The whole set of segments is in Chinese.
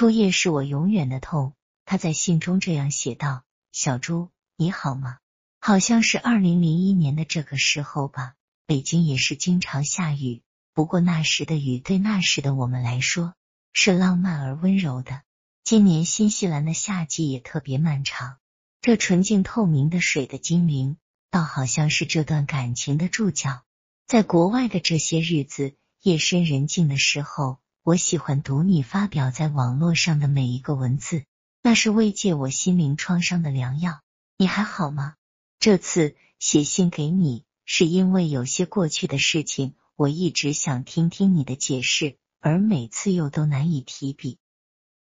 初夜是我永远的痛。他在信中这样写道：“小朱，你好吗？好像是二零零一年的这个时候吧。北京也是经常下雨，不过那时的雨对那时的我们来说是浪漫而温柔的。今年新西兰的夏季也特别漫长，这纯净透明的水的精灵，倒好像是这段感情的注脚。在国外的这些日子，夜深人静的时候。”我喜欢读你发表在网络上的每一个文字，那是慰藉我心灵创伤的良药。你还好吗？这次写信给你，是因为有些过去的事情，我一直想听听你的解释，而每次又都难以提笔。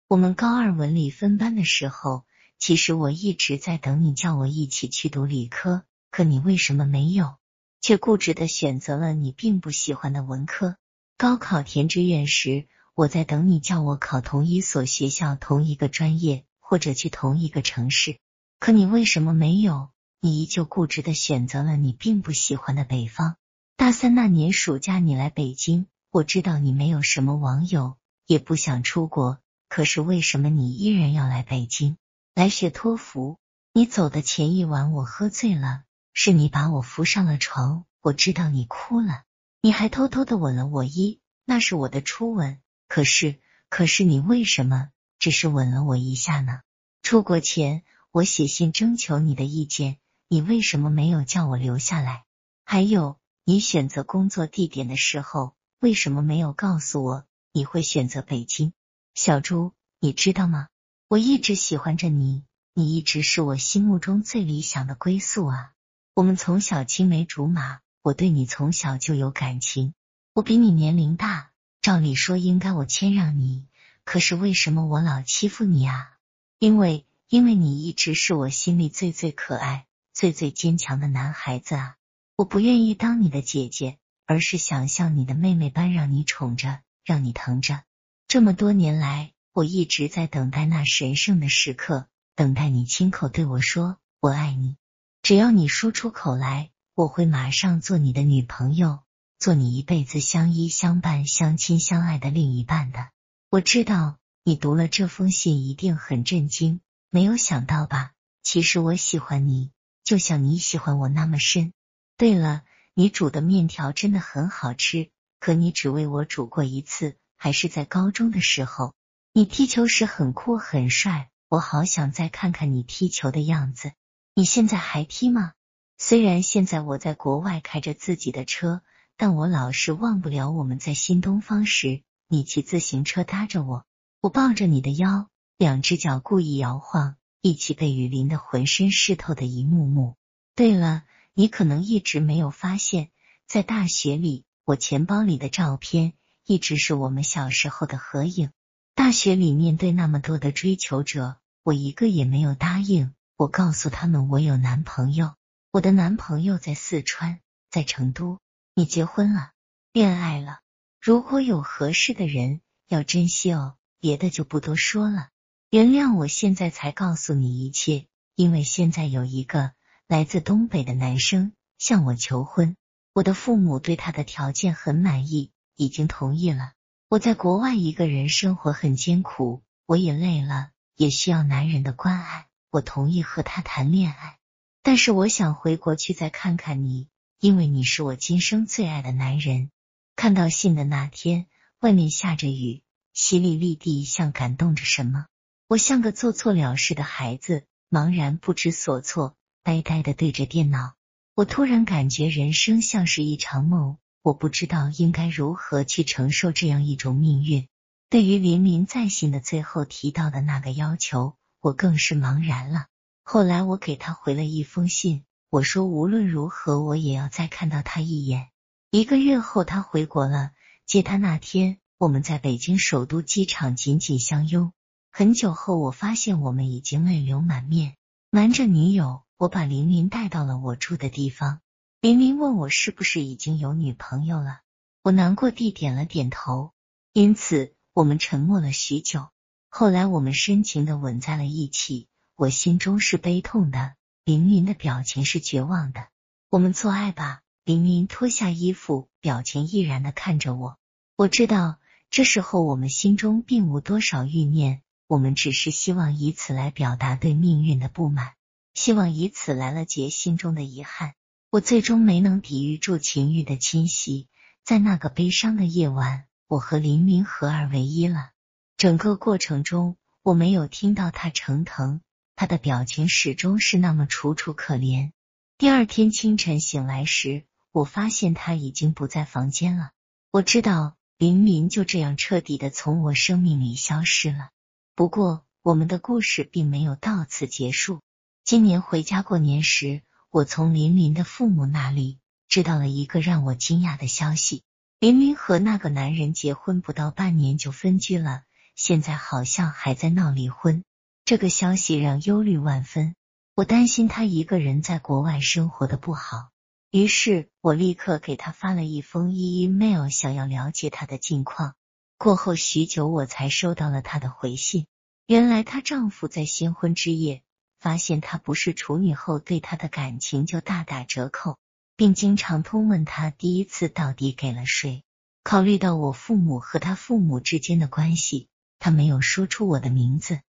我们高二文理分班的时候，其实我一直在等你叫我一起去读理科，可你为什么没有，却固执的选择了你并不喜欢的文科？高考填志愿时，我在等你叫我考同一所学校、同一个专业，或者去同一个城市。可你为什么没有？你依旧固执的选择了你并不喜欢的北方。大三那年暑假，你来北京，我知道你没有什么网友，也不想出国。可是为什么你依然要来北京来学托福？你走的前一晚，我喝醉了，是你把我扶上了床。我知道你哭了。你还偷偷的吻了我一，那是我的初吻。可是，可是你为什么只是吻了我一下呢？出国前我写信征求你的意见，你为什么没有叫我留下来？还有，你选择工作地点的时候，为什么没有告诉我你会选择北京？小朱，你知道吗？我一直喜欢着你，你一直是我心目中最理想的归宿啊！我们从小青梅竹马。我对你从小就有感情，我比你年龄大，照理说应该我谦让你，可是为什么我老欺负你啊？因为因为你一直是我心里最最可爱、最最坚强的男孩子啊！我不愿意当你的姐姐，而是想像你的妹妹般让你宠着，让你疼着。这么多年来，我一直在等待那神圣的时刻，等待你亲口对我说“我爱你”。只要你说出口来。我会马上做你的女朋友，做你一辈子相依相伴、相亲相爱的另一半的。我知道你读了这封信一定很震惊，没有想到吧？其实我喜欢你，就像你喜欢我那么深。对了，你煮的面条真的很好吃，可你只为我煮过一次，还是在高中的时候。你踢球时很酷很帅，我好想再看看你踢球的样子。你现在还踢吗？虽然现在我在国外开着自己的车，但我老是忘不了我们在新东方时，你骑自行车搭着我，我抱着你的腰，两只脚故意摇晃，一起被雨淋的浑身湿透的一幕幕。对了，你可能一直没有发现，在大学里，我钱包里的照片一直是我们小时候的合影。大学里面对那么多的追求者，我一个也没有答应。我告诉他们我有男朋友。我的男朋友在四川，在成都。你结婚了，恋爱了。如果有合适的人，要珍惜哦。别的就不多说了。原谅我现在才告诉你一切，因为现在有一个来自东北的男生向我求婚。我的父母对他的条件很满意，已经同意了。我在国外一个人生活很艰苦，我也累了，也需要男人的关爱。我同意和他谈恋爱。但是我想回国去再看看你，因为你是我今生最爱的男人。看到信的那天，外面下着雨，淅沥沥地，像感动着什么。我像个做错了事的孩子，茫然不知所措，呆呆的对着电脑。我突然感觉人生像是一场梦，我不知道应该如何去承受这样一种命运。对于林林在信的最后提到的那个要求，我更是茫然了。后来我给他回了一封信，我说无论如何我也要再看到他一眼。一个月后他回国了，接他那天我们在北京首都机场紧紧相拥。很久后我发现我们已经泪流满面。瞒着女友，我把林林带到了我住的地方。林林问我是不是已经有女朋友了，我难过地点了点头。因此我们沉默了许久。后来我们深情的吻在了一起。我心中是悲痛的，林林的表情是绝望的。我们做爱吧。林林脱下衣服，表情毅然的看着我。我知道这时候我们心中并无多少欲念，我们只是希望以此来表达对命运的不满，希望以此来了结心中的遗憾。我最终没能抵御住情欲的侵袭，在那个悲伤的夜晚，我和林明合二为一了。整个过程中，我没有听到他成疼，他的表情始终是那么楚楚可怜。第二天清晨醒来时，我发现他已经不在房间了。我知道林林就这样彻底的从我生命里消失了。不过，我们的故事并没有到此结束。今年回家过年时，我从林林的父母那里知道了一个让我惊讶的消息：林林和那个男人结婚不到半年就分居了，现在好像还在闹离婚。这个消息让忧虑万分，我担心他一个人在国外生活的不好。于是我立刻给他发了一封 email，想要了解他的近况。过后许久，我才收到了他的回信。原来她丈夫在新婚之夜发现她不是处女后，对她的感情就大打折扣，并经常通问她第一次到底给了谁。考虑到我父母和他父母之间的关系，他没有说出我的名字。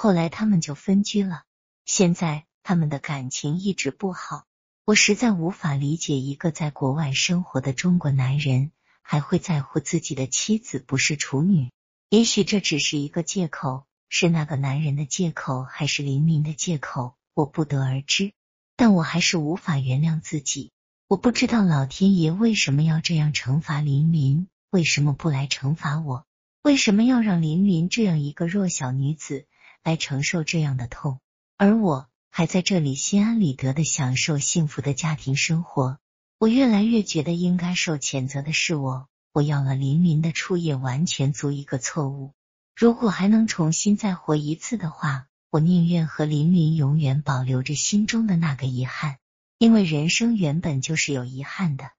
后来他们就分居了，现在他们的感情一直不好。我实在无法理解，一个在国外生活的中国男人还会在乎自己的妻子不是处女。也许这只是一个借口，是那个男人的借口，还是林明的借口，我不得而知。但我还是无法原谅自己。我不知道老天爷为什么要这样惩罚林林，为什么不来惩罚我？为什么要让林林这样一个弱小女子来承受这样的痛？而我。还在这里心安理得的享受幸福的家庭生活，我越来越觉得应该受谴责的是我。我要了林林的初夜，完全足一个错误。如果还能重新再活一次的话，我宁愿和林林永远保留着心中的那个遗憾，因为人生原本就是有遗憾的。